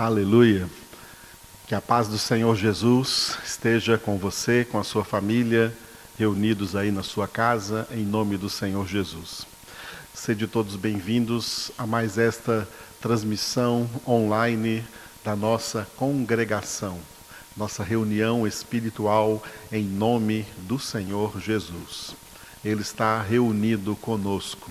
Aleluia. Que a paz do Senhor Jesus esteja com você, com a sua família, reunidos aí na sua casa, em nome do Senhor Jesus. Sede todos bem-vindos a mais esta transmissão online da nossa congregação, nossa reunião espiritual em nome do Senhor Jesus. Ele está reunido conosco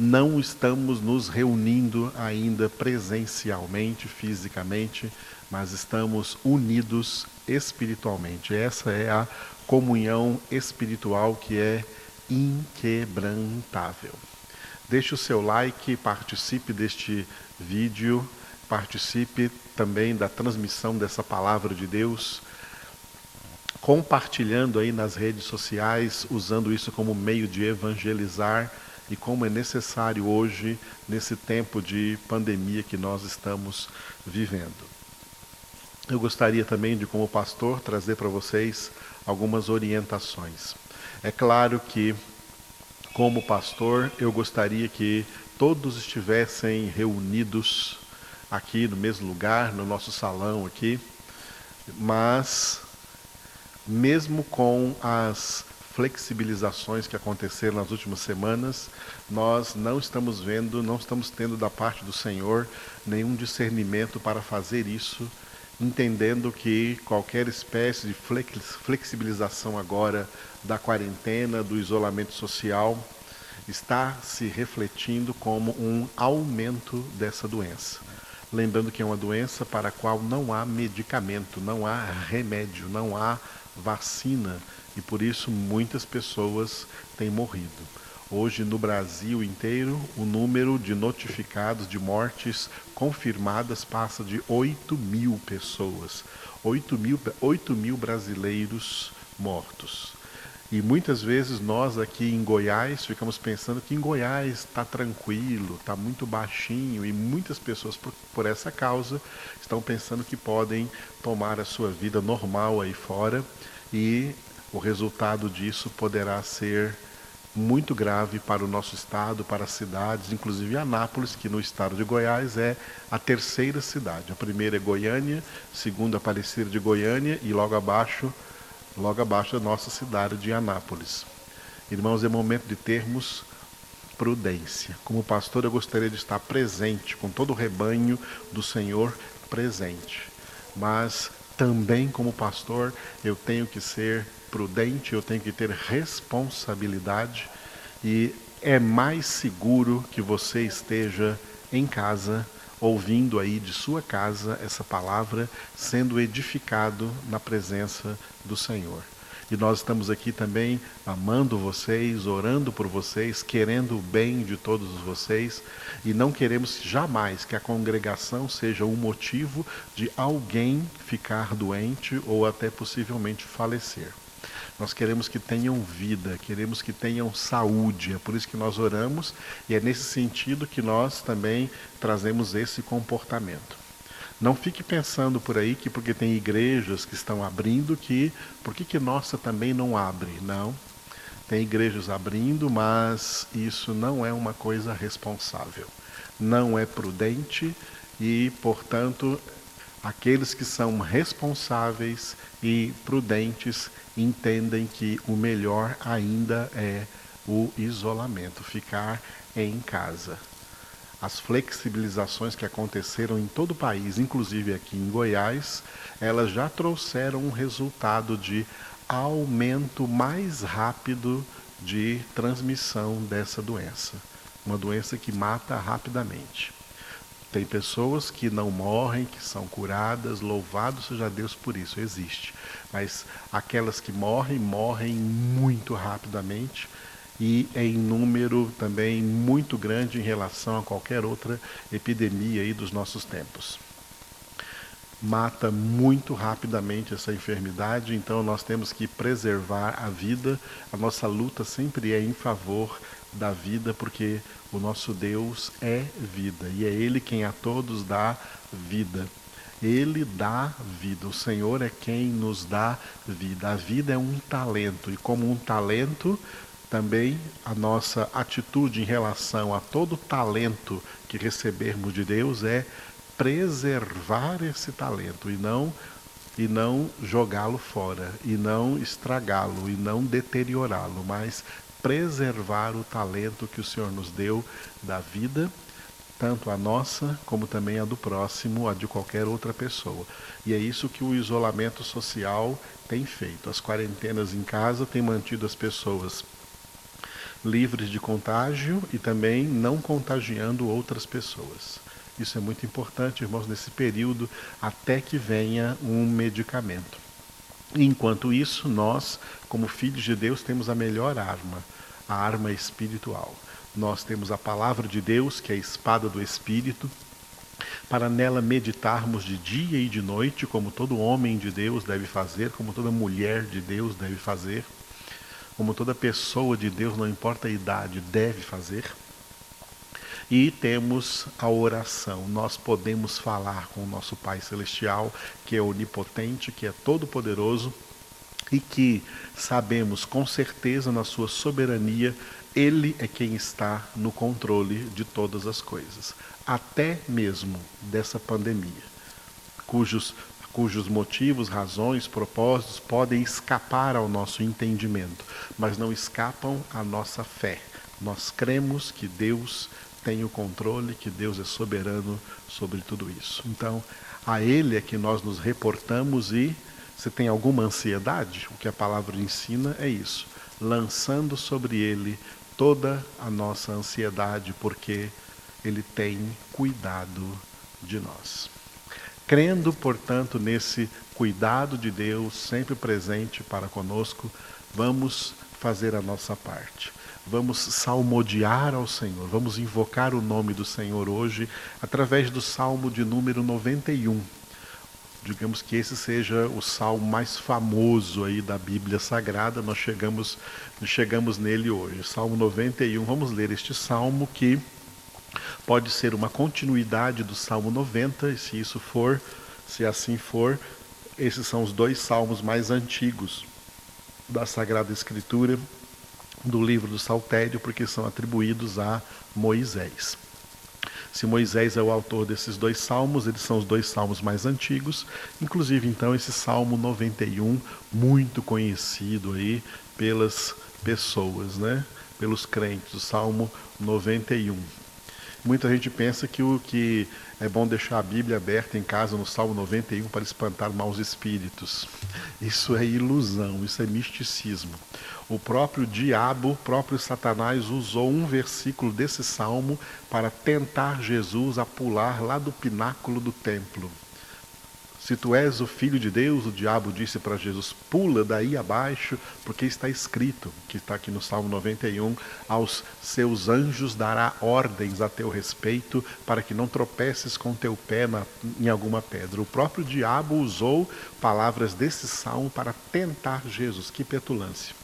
não estamos nos reunindo ainda presencialmente, fisicamente, mas estamos unidos espiritualmente. Essa é a comunhão espiritual que é inquebrantável. Deixe o seu like, participe deste vídeo, participe também da transmissão dessa palavra de Deus, compartilhando aí nas redes sociais, usando isso como meio de evangelizar e como é necessário hoje, nesse tempo de pandemia que nós estamos vivendo. Eu gostaria também de, como pastor, trazer para vocês algumas orientações. É claro que, como pastor, eu gostaria que todos estivessem reunidos aqui no mesmo lugar, no nosso salão aqui, mas mesmo com as flexibilizações que aconteceram nas últimas semanas, nós não estamos vendo, não estamos tendo da parte do Senhor nenhum discernimento para fazer isso, entendendo que qualquer espécie de flexibilização agora da quarentena, do isolamento social, está se refletindo como um aumento dessa doença. Lembrando que é uma doença para a qual não há medicamento, não há remédio, não há vacina e por isso muitas pessoas têm morrido. Hoje, no Brasil inteiro, o número de notificados de mortes confirmadas passa de 8 mil pessoas. 8 mil, 8 mil brasileiros mortos. E muitas vezes nós aqui em Goiás ficamos pensando que em Goiás está tranquilo, está muito baixinho, e muitas pessoas, por, por essa causa, estão pensando que podem tomar a sua vida normal aí fora e o resultado disso poderá ser muito grave para o nosso estado, para as cidades, inclusive Anápolis, que no estado de Goiás é a terceira cidade. A primeira é Goiânia, segunda Aparecida de Goiânia e logo abaixo, logo abaixo a nossa cidade de Anápolis. Irmãos, é momento de termos prudência. Como pastor, eu gostaria de estar presente, com todo o rebanho do Senhor presente. Mas também como pastor, eu tenho que ser prudente, eu tenho que ter responsabilidade e é mais seguro que você esteja em casa, ouvindo aí de sua casa essa palavra, sendo edificado na presença do Senhor. E nós estamos aqui também amando vocês, orando por vocês, querendo o bem de todos vocês e não queremos jamais que a congregação seja um motivo de alguém ficar doente ou até possivelmente falecer. Nós queremos que tenham vida, queremos que tenham saúde. É por isso que nós oramos e é nesse sentido que nós também trazemos esse comportamento. Não fique pensando por aí que porque tem igrejas que estão abrindo que por que que nossa também não abre? Não. Tem igrejas abrindo, mas isso não é uma coisa responsável. Não é prudente e, portanto, aqueles que são responsáveis e prudentes entendem que o melhor ainda é o isolamento, ficar em casa. As flexibilizações que aconteceram em todo o país, inclusive aqui em Goiás, elas já trouxeram um resultado de aumento mais rápido de transmissão dessa doença. Uma doença que mata rapidamente. Tem pessoas que não morrem, que são curadas, louvado seja Deus por isso, existe. Mas aquelas que morrem, morrem muito rapidamente e em número também muito grande em relação a qualquer outra epidemia aí dos nossos tempos. Mata muito rapidamente essa enfermidade, então nós temos que preservar a vida. A nossa luta sempre é em favor da vida, porque o nosso Deus é vida e é Ele quem a todos dá vida. Ele dá vida, o Senhor é quem nos dá vida. A vida é um talento e, como um talento, também a nossa atitude em relação a todo talento que recebermos de Deus é preservar esse talento e não e não jogá-lo fora, e não estragá-lo, e não deteriorá-lo, mas preservar o talento que o Senhor nos deu da vida, tanto a nossa como também a do próximo, a de qualquer outra pessoa. E é isso que o isolamento social tem feito. As quarentenas em casa têm mantido as pessoas livres de contágio e também não contagiando outras pessoas. Isso é muito importante, irmãos, nesse período até que venha um medicamento. Enquanto isso, nós, como filhos de Deus, temos a melhor arma, a arma espiritual. Nós temos a palavra de Deus, que é a espada do Espírito, para nela meditarmos de dia e de noite, como todo homem de Deus deve fazer, como toda mulher de Deus deve fazer, como toda pessoa de Deus, não importa a idade, deve fazer. E temos a oração. Nós podemos falar com o nosso Pai Celestial, que é onipotente, que é todo-poderoso e que sabemos com certeza na sua soberania, Ele é quem está no controle de todas as coisas, até mesmo dessa pandemia, cujos cujos motivos, razões, propósitos podem escapar ao nosso entendimento, mas não escapam à nossa fé. Nós cremos que Deus tem o controle, que Deus é soberano sobre tudo isso. Então, a Ele é que nós nos reportamos e, se tem alguma ansiedade, o que a palavra ensina é isso, lançando sobre Ele toda a nossa ansiedade, porque Ele tem cuidado de nós. Crendo, portanto, nesse cuidado de Deus sempre presente para conosco, vamos fazer a nossa parte vamos salmodiar ao Senhor, vamos invocar o nome do Senhor hoje através do Salmo de número 91. Digamos que esse seja o salmo mais famoso aí da Bíblia Sagrada, nós chegamos, chegamos nele hoje. Salmo 91, vamos ler este salmo que pode ser uma continuidade do Salmo 90, e se isso for, se assim for, esses são os dois salmos mais antigos da Sagrada Escritura do livro do Saltério, porque são atribuídos a Moisés. Se Moisés é o autor desses dois salmos, eles são os dois salmos mais antigos, inclusive então esse Salmo 91, muito conhecido aí pelas pessoas, né? pelos crentes, o Salmo 91. Muita gente pensa que o que é bom deixar a Bíblia aberta em casa no Salmo 91 para espantar maus espíritos. Isso é ilusão, isso é misticismo. O próprio diabo, o próprio Satanás usou um versículo desse salmo para tentar Jesus a pular lá do pináculo do templo. Se tu és o filho de Deus, o diabo disse para Jesus: pula daí abaixo, porque está escrito, que está aqui no Salmo 91, aos seus anjos dará ordens a teu respeito, para que não tropeces com teu pé na, em alguma pedra. O próprio diabo usou palavras desse salmo para tentar Jesus. Que petulância.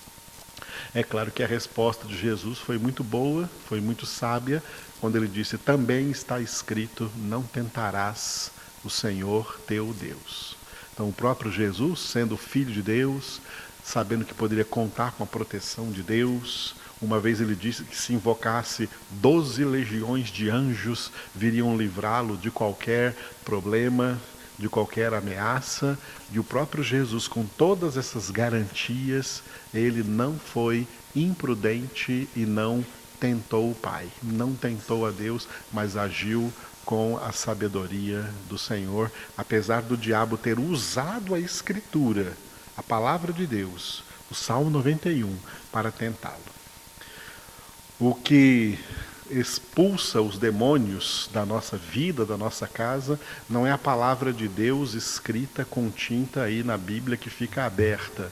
É claro que a resposta de Jesus foi muito boa, foi muito sábia, quando ele disse: também está escrito, não tentarás o Senhor teu Deus. Então, o próprio Jesus, sendo filho de Deus, sabendo que poderia contar com a proteção de Deus, uma vez ele disse que se invocasse doze legiões de anjos viriam livrá-lo de qualquer problema, de qualquer ameaça, e o próprio Jesus, com todas essas garantias, ele não foi imprudente e não tentou o Pai, não tentou a Deus, mas agiu com a sabedoria do Senhor, apesar do diabo ter usado a Escritura, a palavra de Deus, o Salmo 91, para tentá-lo. O que expulsa os demônios da nossa vida, da nossa casa, não é a palavra de Deus escrita com tinta aí na Bíblia que fica aberta.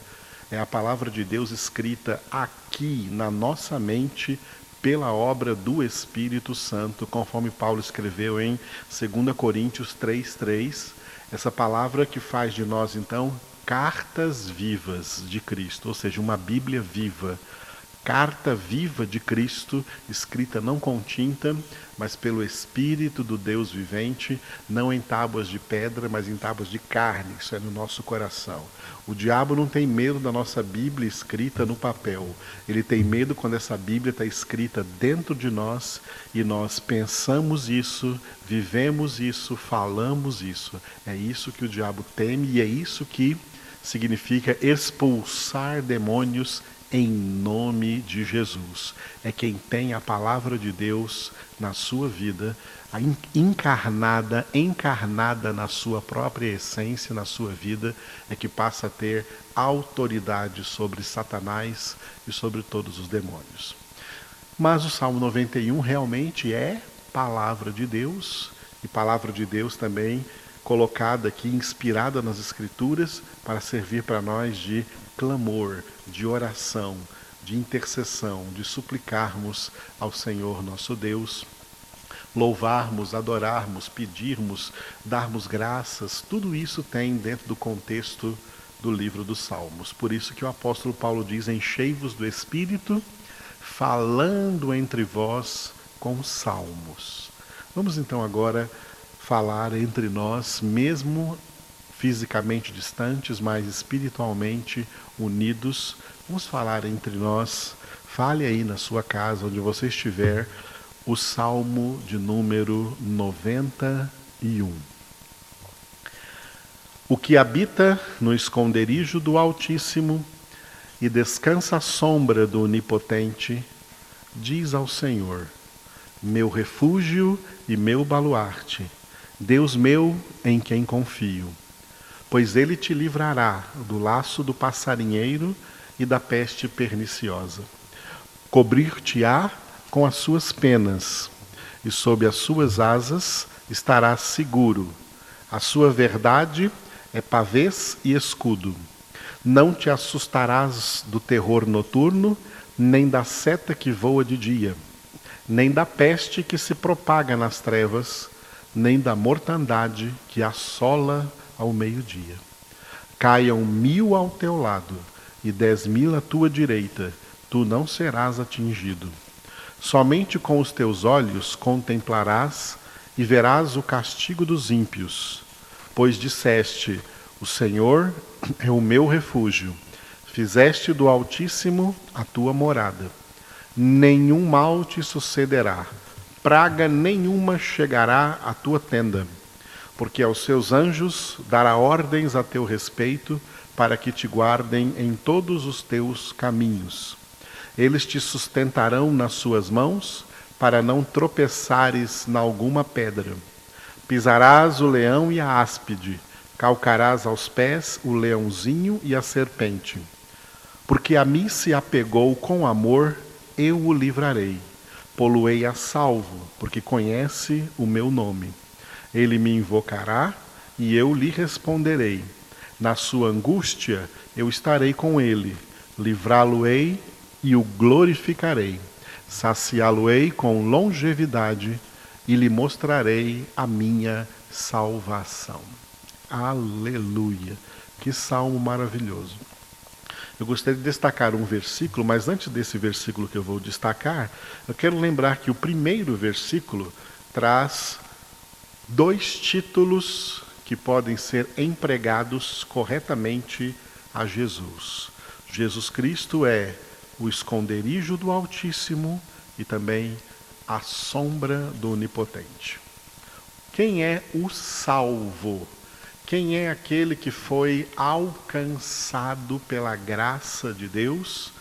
É a palavra de Deus escrita aqui na nossa mente pela obra do Espírito Santo, conforme Paulo escreveu em 2 Coríntios 3:3, essa palavra que faz de nós então cartas vivas de Cristo, ou seja, uma Bíblia viva, carta viva de Cristo, escrita não com tinta, mas pelo Espírito do Deus vivente, não em tábuas de pedra, mas em tábuas de carne, isso é no nosso coração. O diabo não tem medo da nossa Bíblia escrita no papel, ele tem medo quando essa Bíblia está escrita dentro de nós e nós pensamos isso, vivemos isso, falamos isso. É isso que o diabo teme e é isso que significa expulsar demônios em nome de Jesus. É quem tem a palavra de Deus na sua vida, encarnada, encarnada na sua própria essência, na sua vida, é que passa a ter autoridade sobre Satanás e sobre todos os demônios. Mas o Salmo 91 realmente é palavra de Deus, e palavra de Deus também colocada aqui, inspirada nas Escrituras, para servir para nós de clamor, de oração, de intercessão, de suplicarmos ao Senhor nosso Deus, louvarmos, adorarmos, pedirmos, darmos graças, tudo isso tem dentro do contexto do livro dos Salmos. Por isso que o apóstolo Paulo diz: Enchei-vos do Espírito, falando entre vós com salmos. Vamos então agora falar entre nós, mesmo fisicamente distantes, mas espiritualmente unidos. Vamos falar entre nós. Fale aí na sua casa, onde você estiver, o Salmo de número 91. O que habita no esconderijo do Altíssimo e descansa à sombra do Onipotente, diz ao Senhor: Meu refúgio e meu baluarte, Deus meu em quem confio pois ele te livrará do laço do passarinheiro e da peste perniciosa. Cobrir-te-á com as suas penas, e sob as suas asas estarás seguro. A sua verdade é pavês e escudo. Não te assustarás do terror noturno, nem da seta que voa de dia, nem da peste que se propaga nas trevas, nem da mortandade que assola ao meio-dia. Caiam mil ao teu lado e dez mil à tua direita, tu não serás atingido. Somente com os teus olhos contemplarás e verás o castigo dos ímpios, pois disseste: O Senhor é o meu refúgio. Fizeste do Altíssimo a tua morada. Nenhum mal te sucederá, praga nenhuma chegará à tua tenda porque aos seus anjos dará ordens a teu respeito, para que te guardem em todos os teus caminhos. Eles te sustentarão nas suas mãos, para não tropeçares na alguma pedra. Pisarás o leão e a áspide, calcarás aos pés o leãozinho e a serpente. Porque a mim se apegou com amor, eu o livrarei. Poluei a salvo, porque conhece o meu nome. Ele me invocará e eu lhe responderei. Na sua angústia eu estarei com ele, livrá-lo-ei e o glorificarei. Saciá-lo-ei com longevidade e lhe mostrarei a minha salvação. Aleluia! Que salmo maravilhoso. Eu gostaria de destacar um versículo, mas antes desse versículo que eu vou destacar, eu quero lembrar que o primeiro versículo traz dois títulos que podem ser empregados corretamente a Jesus. Jesus Cristo é o esconderijo do Altíssimo e também a sombra do Onipotente. Quem é o salvo? Quem é aquele que foi alcançado pela graça de Deus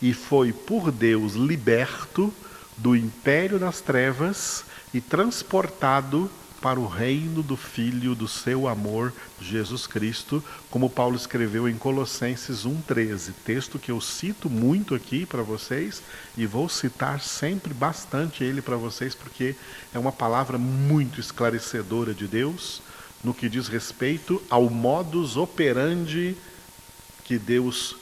e foi por Deus liberto do império das trevas e transportado para o reino do Filho do seu amor, Jesus Cristo, como Paulo escreveu em Colossenses 1,13, texto que eu cito muito aqui para vocês e vou citar sempre bastante ele para vocês, porque é uma palavra muito esclarecedora de Deus no que diz respeito ao modus operandi que Deus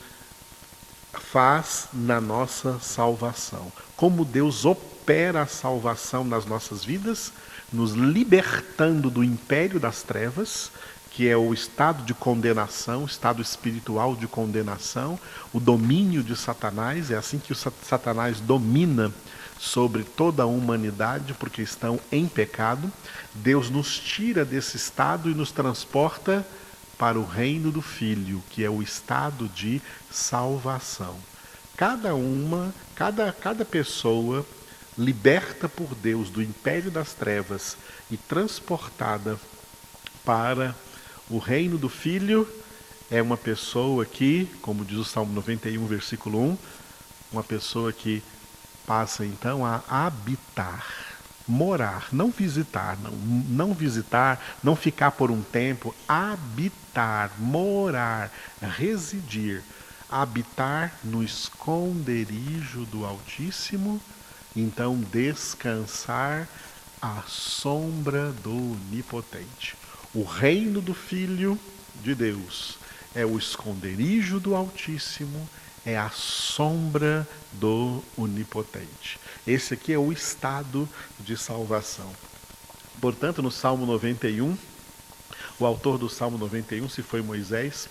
faz na nossa salvação. Como Deus opera a salvação nas nossas vidas nos libertando do império das trevas que é o estado de condenação, estado espiritual de condenação, o domínio de Satanás, é assim que o Satanás domina sobre toda a humanidade, porque estão em pecado. Deus nos tira desse estado e nos transporta para o reino do Filho, que é o estado de salvação. Cada uma, cada, cada pessoa liberta por Deus do império das trevas e transportada para o reino do Filho, é uma pessoa que, como diz o Salmo 91, versículo 1, uma pessoa que passa então a habitar morar, não visitar, não, não visitar, não ficar por um tempo, habitar, morar, residir, habitar no esconderijo do Altíssimo, então descansar à sombra do Onipotente. O reino do Filho de Deus é o esconderijo do Altíssimo, é a sombra do Onipotente. Esse aqui é o estado de salvação. Portanto, no Salmo 91, o autor do Salmo 91, se foi Moisés,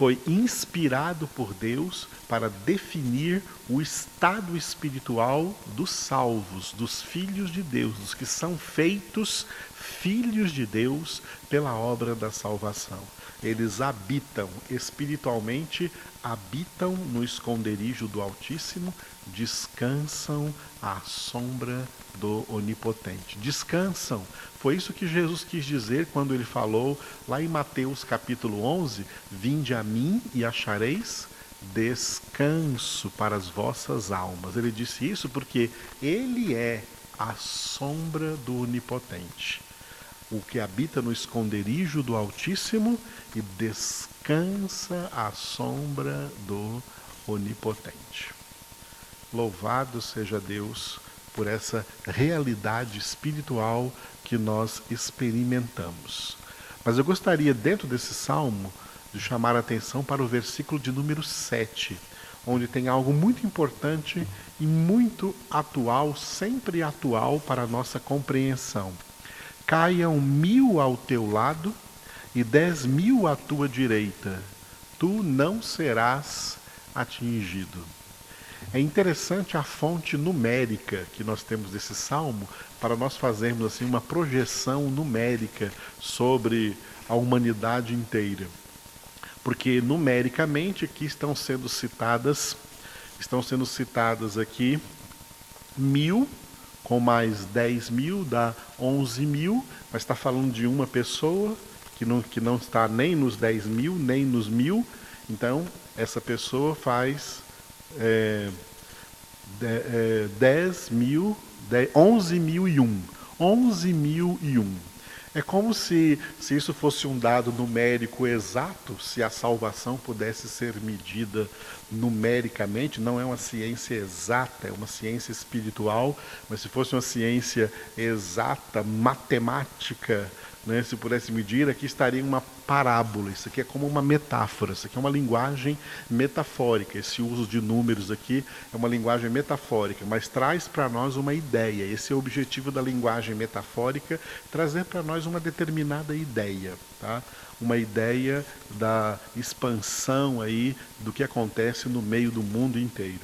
foi inspirado por Deus para definir o estado espiritual dos salvos, dos filhos de Deus, dos que são feitos filhos de Deus pela obra da salvação. Eles habitam espiritualmente, habitam no esconderijo do Altíssimo, descansam à sombra do Onipotente. Descansam. Foi isso que Jesus quis dizer quando ele falou lá em Mateus capítulo 11: Vinde a mim e achareis descanso para as vossas almas. Ele disse isso porque ele é a sombra do Onipotente o que habita no esconderijo do Altíssimo e descansa à sombra do Onipotente. Louvado seja Deus por essa realidade espiritual que nós experimentamos. Mas eu gostaria, dentro desse salmo, de chamar a atenção para o versículo de número 7, onde tem algo muito importante e muito atual, sempre atual para a nossa compreensão caiam mil ao teu lado e dez mil à tua direita, tu não serás atingido. É interessante a fonte numérica que nós temos desse salmo para nós fazermos assim uma projeção numérica sobre a humanidade inteira. Porque numericamente aqui estão sendo citadas, estão sendo citadas aqui mil com mais 10 mil dá 11 mil, mas está falando de uma pessoa que não, que não está nem nos 10 mil, nem nos mil. Então, essa pessoa faz é, é, 10 mil, 10, 11 mil e um. 11 mil e um. É como se, se isso fosse um dado numérico exato, se a salvação pudesse ser medida numericamente, não é uma ciência exata, é uma ciência espiritual, mas se fosse uma ciência exata, matemática, né, se pudesse medir, aqui estaria uma parábola. Isso aqui é como uma metáfora, isso aqui é uma linguagem metafórica. Esse uso de números aqui é uma linguagem metafórica, mas traz para nós uma ideia. Esse é o objetivo da linguagem metafórica, trazer para nós uma determinada ideia, tá? Uma ideia da expansão aí do que acontece no meio do mundo inteiro.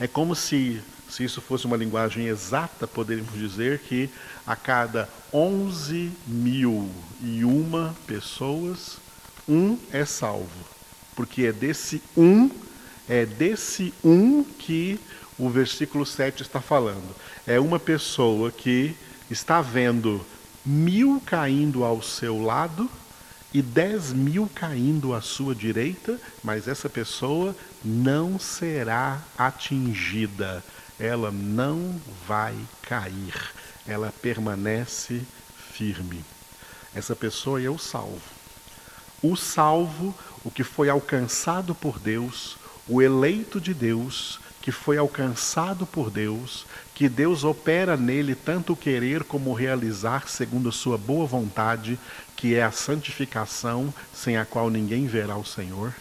É como se se isso fosse uma linguagem exata, poderíamos dizer que a cada 11 mil e uma pessoas, um é salvo. Porque é desse um, é desse um que o versículo 7 está falando. É uma pessoa que está vendo mil caindo ao seu lado e dez mil caindo à sua direita, mas essa pessoa não será atingida ela não vai cair, ela permanece firme. Essa pessoa é o salvo. O salvo, o que foi alcançado por Deus, o eleito de Deus, que foi alcançado por Deus, que Deus opera nele tanto querer como realizar segundo a sua boa vontade, que é a santificação, sem a qual ninguém verá o Senhor.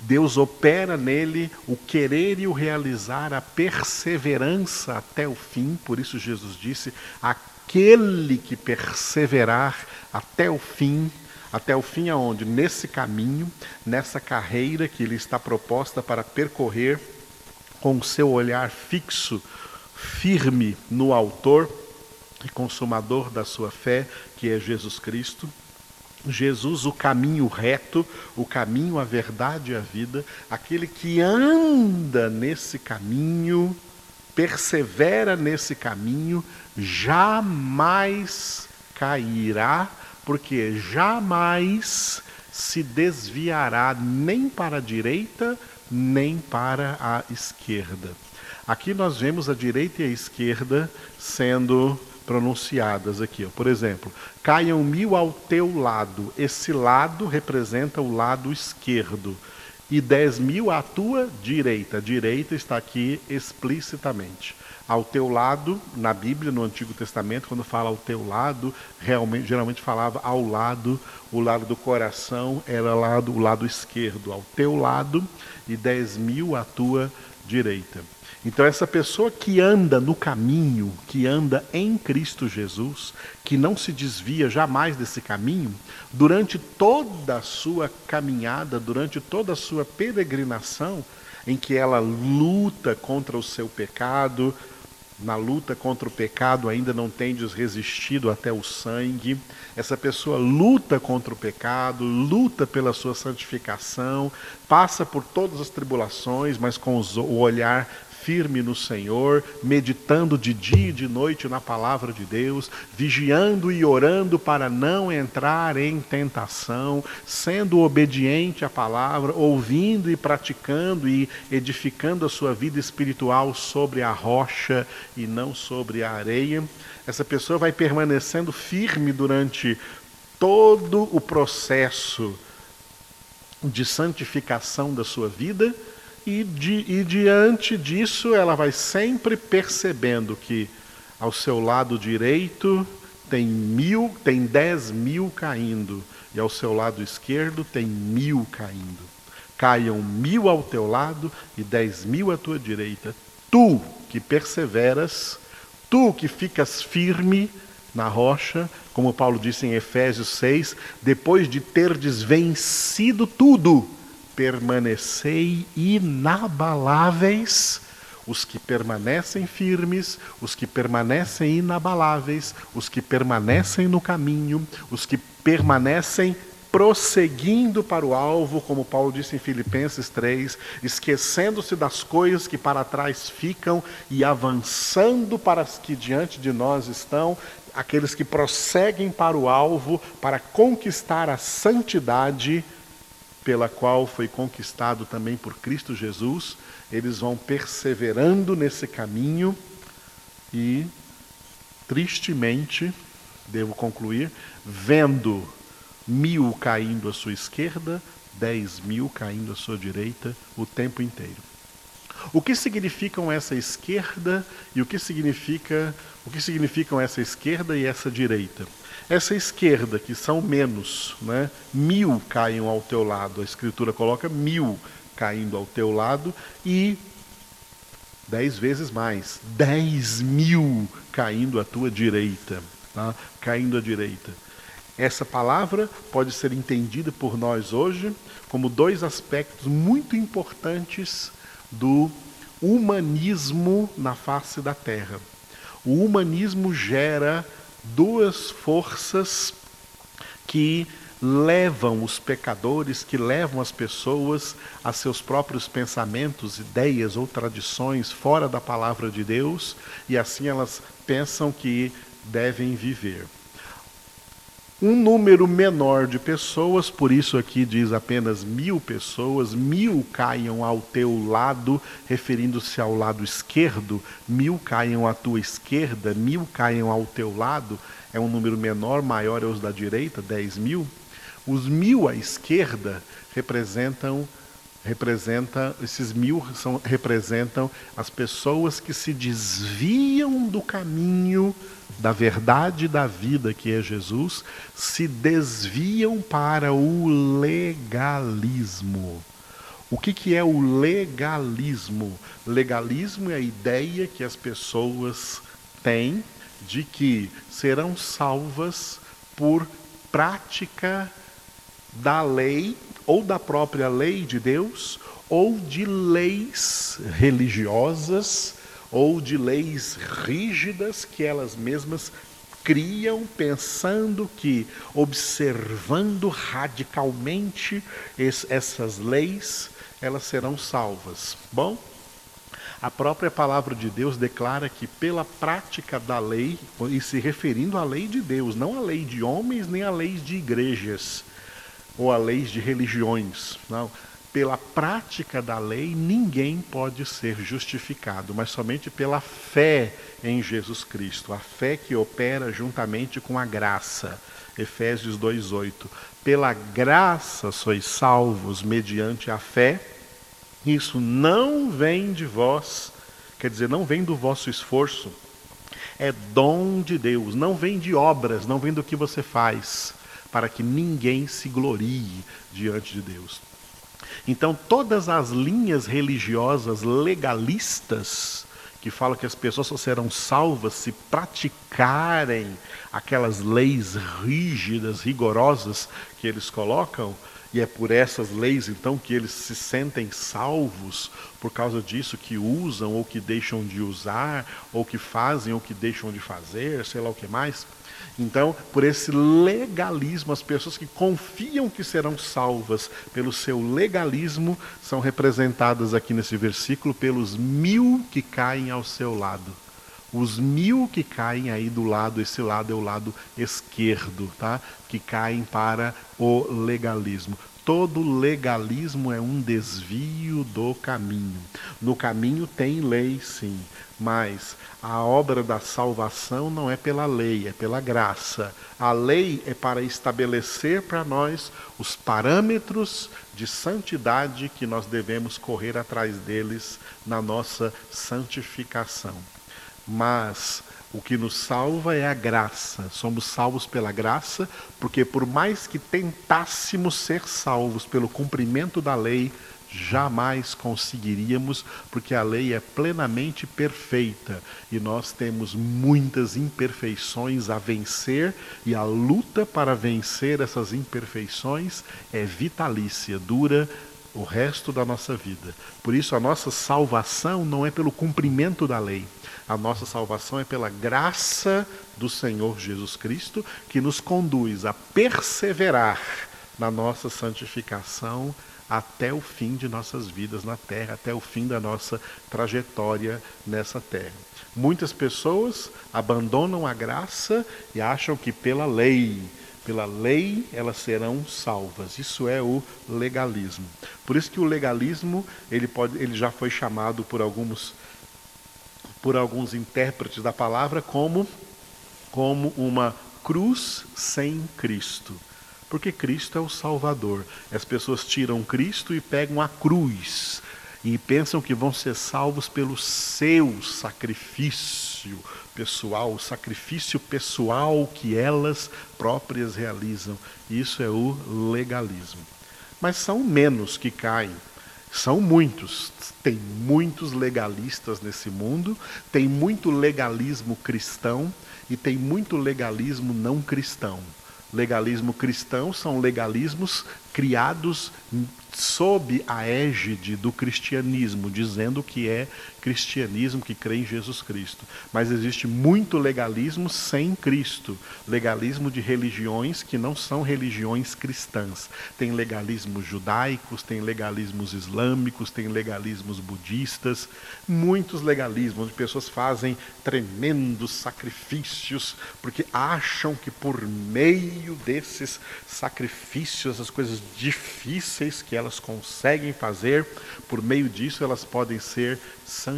Deus opera nele o querer e o realizar, a perseverança até o fim, por isso Jesus disse: aquele que perseverar até o fim, até o fim aonde? Nesse caminho, nessa carreira que ele está proposta para percorrer com o seu olhar fixo, firme no autor e consumador da sua fé, que é Jesus Cristo. Jesus, o caminho reto, o caminho, a verdade e a vida, aquele que anda nesse caminho, persevera nesse caminho, jamais cairá, porque jamais se desviará nem para a direita, nem para a esquerda. Aqui nós vemos a direita e a esquerda sendo pronunciadas aqui. Por exemplo, caiam mil ao teu lado. Esse lado representa o lado esquerdo. E dez mil à tua direita. A direita está aqui explicitamente. Ao teu lado, na Bíblia, no Antigo Testamento, quando fala ao teu lado, realmente, geralmente falava ao lado, o lado do coração era lado, o lado esquerdo. Ao teu lado e dez mil à tua direita. Então, essa pessoa que anda no caminho, que anda em Cristo Jesus, que não se desvia jamais desse caminho, durante toda a sua caminhada, durante toda a sua peregrinação, em que ela luta contra o seu pecado, na luta contra o pecado ainda não tendes resistido até o sangue. Essa pessoa luta contra o pecado, luta pela sua santificação, passa por todas as tribulações, mas com o olhar firme no Senhor, meditando de dia e de noite na palavra de Deus, vigiando e orando para não entrar em tentação, sendo obediente à palavra, ouvindo e praticando e edificando a sua vida espiritual sobre a rocha e não sobre a areia. Essa pessoa vai permanecendo firme durante todo o processo de santificação da sua vida e, di, e diante disso ela vai sempre percebendo que ao seu lado direito tem mil, tem dez mil caindo, e ao seu lado esquerdo tem mil caindo. Caiam mil ao teu lado e dez mil à tua direita. Tu que perseveras, tu que ficas firme na rocha, como Paulo disse em Efésios 6, depois de terdes vencido tudo, permanecei inabaláveis, os que permanecem firmes, os que permanecem inabaláveis, os que permanecem no caminho, os que permanecem prosseguindo para o alvo, como Paulo disse em Filipenses 3, esquecendo-se das coisas que para trás ficam e avançando para as que diante de nós estão, aqueles que prosseguem para o alvo, para conquistar a santidade pela qual foi conquistado também por Cristo Jesus, eles vão perseverando nesse caminho e, tristemente, devo concluir, vendo mil caindo à sua esquerda, dez mil caindo à sua direita o tempo inteiro. O que significam essa esquerda e o que significa o que significam essa esquerda e essa direita? Essa esquerda, que são menos, né? mil caem ao teu lado, a Escritura coloca mil caindo ao teu lado e dez vezes mais, dez mil caindo à tua direita, tá? caindo à direita. Essa palavra pode ser entendida por nós hoje como dois aspectos muito importantes do humanismo na face da terra. O humanismo gera duas forças que levam os pecadores, que levam as pessoas a seus próprios pensamentos, ideias ou tradições fora da palavra de Deus, e assim elas pensam que devem viver um número menor de pessoas, por isso aqui diz apenas mil pessoas, mil caiam ao teu lado, referindo-se ao lado esquerdo, mil caiam à tua esquerda, mil caiam ao teu lado, é um número menor, maior é os da direita, dez mil. Os mil à esquerda representam representa esses mil são, representam as pessoas que se desviam do caminho da verdade da vida que é Jesus, se desviam para o legalismo. O que, que é o legalismo? Legalismo é a ideia que as pessoas têm de que serão salvas por prática da lei ou da própria lei de Deus ou de leis religiosas ou de leis rígidas que elas mesmas criam pensando que observando radicalmente essas leis elas serão salvas. Bom, a própria palavra de Deus declara que pela prática da lei, e se referindo à lei de Deus, não à lei de homens nem à lei de igrejas ou a leis de religiões, não. Pela prática da lei, ninguém pode ser justificado, mas somente pela fé em Jesus Cristo, a fé que opera juntamente com a graça. Efésios 2:8. Pela graça sois salvos mediante a fé isso não vem de vós, quer dizer, não vem do vosso esforço, é dom de Deus, não vem de obras, não vem do que você faz, para que ninguém se glorie diante de Deus. Então, todas as linhas religiosas legalistas que falam que as pessoas só serão salvas se praticarem aquelas leis rígidas, rigorosas que eles colocam, e é por essas leis então que eles se sentem salvos por causa disso que usam ou que deixam de usar, ou que fazem ou que deixam de fazer, sei lá o que mais. Então, por esse legalismo, as pessoas que confiam que serão salvas pelo seu legalismo são representadas aqui nesse versículo pelos mil que caem ao seu lado. Os mil que caem aí do lado, esse lado é o lado esquerdo, tá? Que caem para o legalismo. Todo legalismo é um desvio do caminho. No caminho tem lei, sim, mas a obra da salvação não é pela lei, é pela graça. A lei é para estabelecer para nós os parâmetros de santidade que nós devemos correr atrás deles na nossa santificação. Mas o que nos salva é a graça. Somos salvos pela graça, porque por mais que tentássemos ser salvos pelo cumprimento da lei, jamais conseguiríamos, porque a lei é plenamente perfeita e nós temos muitas imperfeições a vencer e a luta para vencer essas imperfeições é vitalícia, dura o resto da nossa vida. Por isso a nossa salvação não é pelo cumprimento da lei, a nossa salvação é pela graça do Senhor Jesus Cristo, que nos conduz a perseverar na nossa santificação até o fim de nossas vidas na terra, até o fim da nossa trajetória nessa terra. Muitas pessoas abandonam a graça e acham que pela lei, pela lei elas serão salvas. Isso é o legalismo. Por isso que o legalismo, ele pode, ele já foi chamado por alguns por alguns intérpretes da palavra como, como uma cruz sem Cristo. Porque Cristo é o Salvador. As pessoas tiram Cristo e pegam a cruz e pensam que vão ser salvos pelo seu sacrifício pessoal, o sacrifício pessoal que elas próprias realizam. Isso é o legalismo. Mas são menos que caem são muitos. Tem muitos legalistas nesse mundo, tem muito legalismo cristão e tem muito legalismo não cristão. Legalismo cristão são legalismos criados sob a égide do cristianismo, dizendo que é cristianismo que crê em Jesus Cristo. Mas existe muito legalismo sem Cristo, legalismo de religiões que não são religiões cristãs. Tem legalismos judaicos, tem legalismos islâmicos, tem legalismos budistas, muitos legalismos onde pessoas fazem tremendos sacrifícios porque acham que por meio desses sacrifícios, as coisas difíceis que elas conseguem fazer, por meio disso elas podem ser santificadas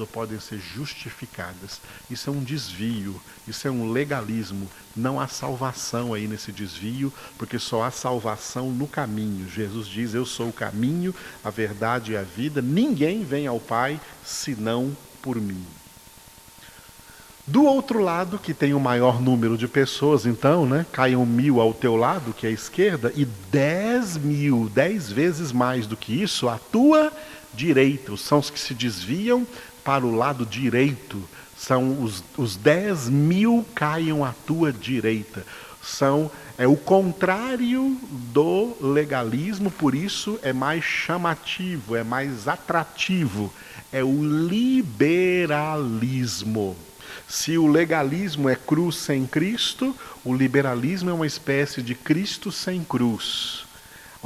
ou podem ser justificadas. Isso é um desvio, isso é um legalismo. Não há salvação aí nesse desvio, porque só há salvação no caminho. Jesus diz: Eu sou o caminho, a verdade e a vida. Ninguém vem ao Pai senão por mim. Do outro lado, que tem o maior número de pessoas, então, né, caiam mil ao teu lado, que é a esquerda, e dez mil, dez vezes mais do que isso, à tua direita. São os que se desviam para o lado direito São os, os dez mil caiam à tua direita. São é o contrário do legalismo, por isso é mais chamativo, é mais atrativo. É o liberalismo. Se o legalismo é cruz sem Cristo, o liberalismo é uma espécie de Cristo sem cruz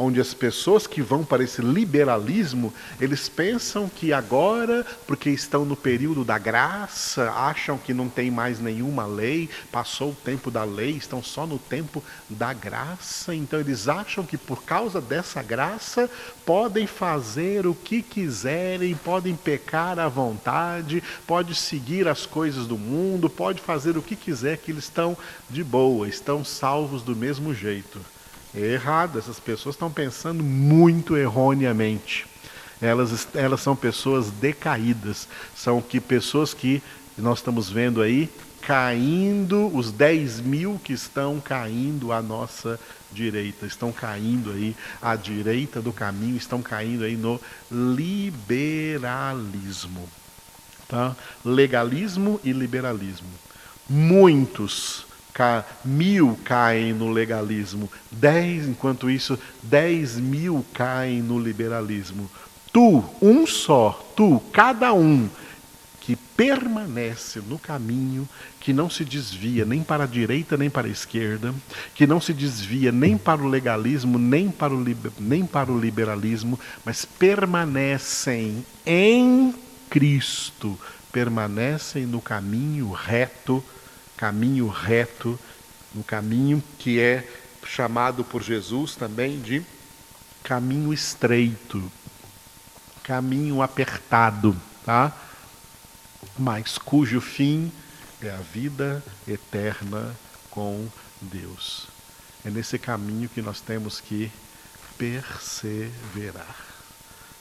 onde as pessoas que vão para esse liberalismo, eles pensam que agora, porque estão no período da graça, acham que não tem mais nenhuma lei, passou o tempo da lei, estão só no tempo da graça, então eles acham que por causa dessa graça podem fazer o que quiserem, podem pecar à vontade, pode seguir as coisas do mundo, pode fazer o que quiser que eles estão de boa, estão salvos do mesmo jeito. É errado, essas pessoas estão pensando muito erroneamente. Elas, elas são pessoas decaídas, são que pessoas que nós estamos vendo aí caindo, os 10 mil que estão caindo à nossa direita, estão caindo aí à direita do caminho, estão caindo aí no liberalismo. Tá? Legalismo e liberalismo. Muitos mil caem no legalismo, dez, enquanto isso, dez mil caem no liberalismo. Tu, um só, tu, cada um, que permanece no caminho, que não se desvia nem para a direita nem para a esquerda, que não se desvia nem para o legalismo nem para o, nem para o liberalismo, mas permanecem em Cristo, permanecem no caminho reto caminho reto, no caminho que é chamado por Jesus também de caminho estreito, caminho apertado, tá? Mas cujo fim é a vida eterna com Deus. É nesse caminho que nós temos que perseverar.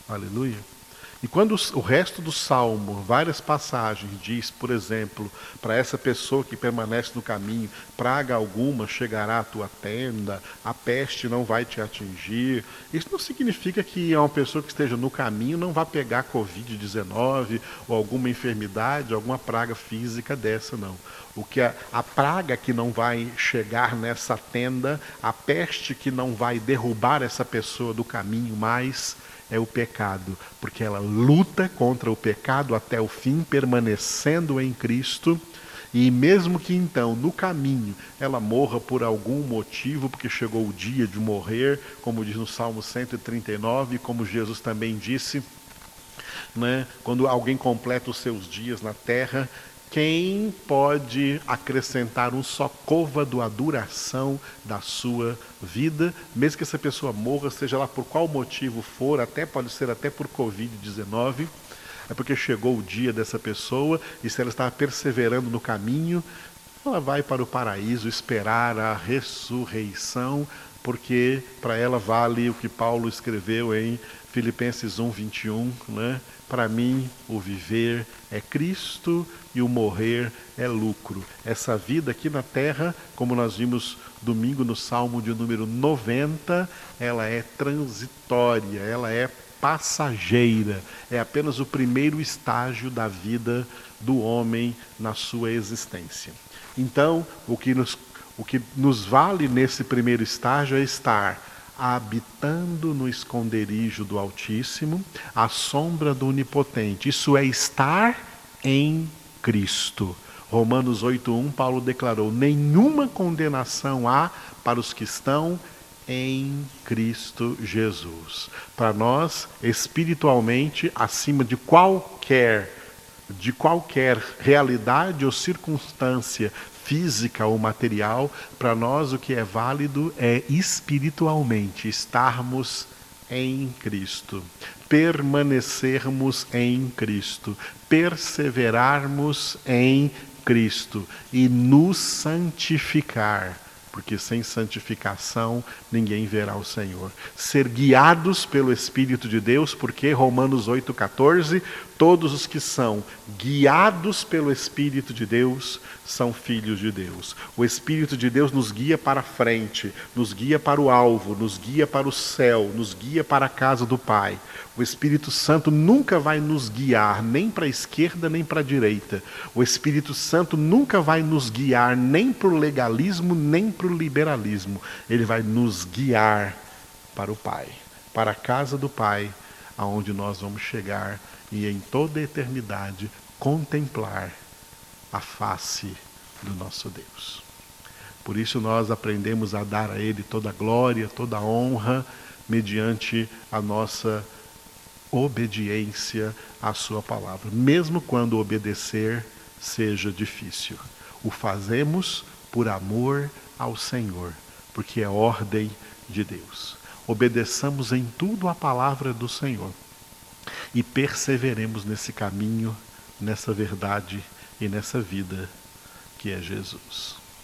Aleluia. E quando o resto do salmo, várias passagens, diz, por exemplo, para essa pessoa que permanece no caminho, praga alguma chegará à tua tenda, a peste não vai te atingir. Isso não significa que uma pessoa que esteja no caminho não vá pegar Covid-19 ou alguma enfermidade, alguma praga física dessa, não. O que a, a praga que não vai chegar nessa tenda, a peste que não vai derrubar essa pessoa do caminho mais é o pecado, porque ela luta contra o pecado até o fim, permanecendo em Cristo. E mesmo que então, no caminho, ela morra por algum motivo, porque chegou o dia de morrer, como diz no Salmo 139, como Jesus também disse, né, quando alguém completa os seus dias na terra, quem pode acrescentar um só côvado à duração da sua vida, mesmo que essa pessoa morra, seja lá por qual motivo for, até pode ser até por Covid-19, é porque chegou o dia dessa pessoa e se ela está perseverando no caminho, ela vai para o paraíso esperar a ressurreição, porque para ela vale o que Paulo escreveu em Filipenses 1, 21, né? Para mim, o viver é Cristo e o morrer é lucro. Essa vida aqui na terra, como nós vimos domingo no Salmo de número 90, ela é transitória, ela é passageira, é apenas o primeiro estágio da vida do homem na sua existência. Então, o que nos, o que nos vale nesse primeiro estágio é estar habitando no esconderijo do Altíssimo, à sombra do Onipotente. Isso é estar em Cristo. Romanos 8:1 Paulo declarou: nenhuma condenação há para os que estão em Cristo Jesus. Para nós, espiritualmente, acima de qualquer de qualquer realidade ou circunstância física ou material, para nós o que é válido é espiritualmente estarmos em Cristo, permanecermos em Cristo, perseverarmos em Cristo e nos santificar, porque sem santificação ninguém verá o Senhor. Ser guiados pelo Espírito de Deus, porque Romanos 8,14 Todos os que são guiados pelo Espírito de Deus são filhos de Deus. O Espírito de Deus nos guia para frente, nos guia para o alvo, nos guia para o céu, nos guia para a casa do Pai. O Espírito Santo nunca vai nos guiar nem para a esquerda nem para a direita. O Espírito Santo nunca vai nos guiar nem para o legalismo nem para o liberalismo. Ele vai nos guiar para o Pai, para a casa do Pai, aonde nós vamos chegar e em toda a eternidade contemplar a face do nosso Deus. Por isso nós aprendemos a dar a Ele toda a glória, toda a honra, mediante a nossa obediência à Sua palavra, mesmo quando obedecer seja difícil. O fazemos por amor ao Senhor, porque é ordem de Deus. Obedeçamos em tudo a palavra do Senhor e perseveremos nesse caminho, nessa verdade e nessa vida que é Jesus.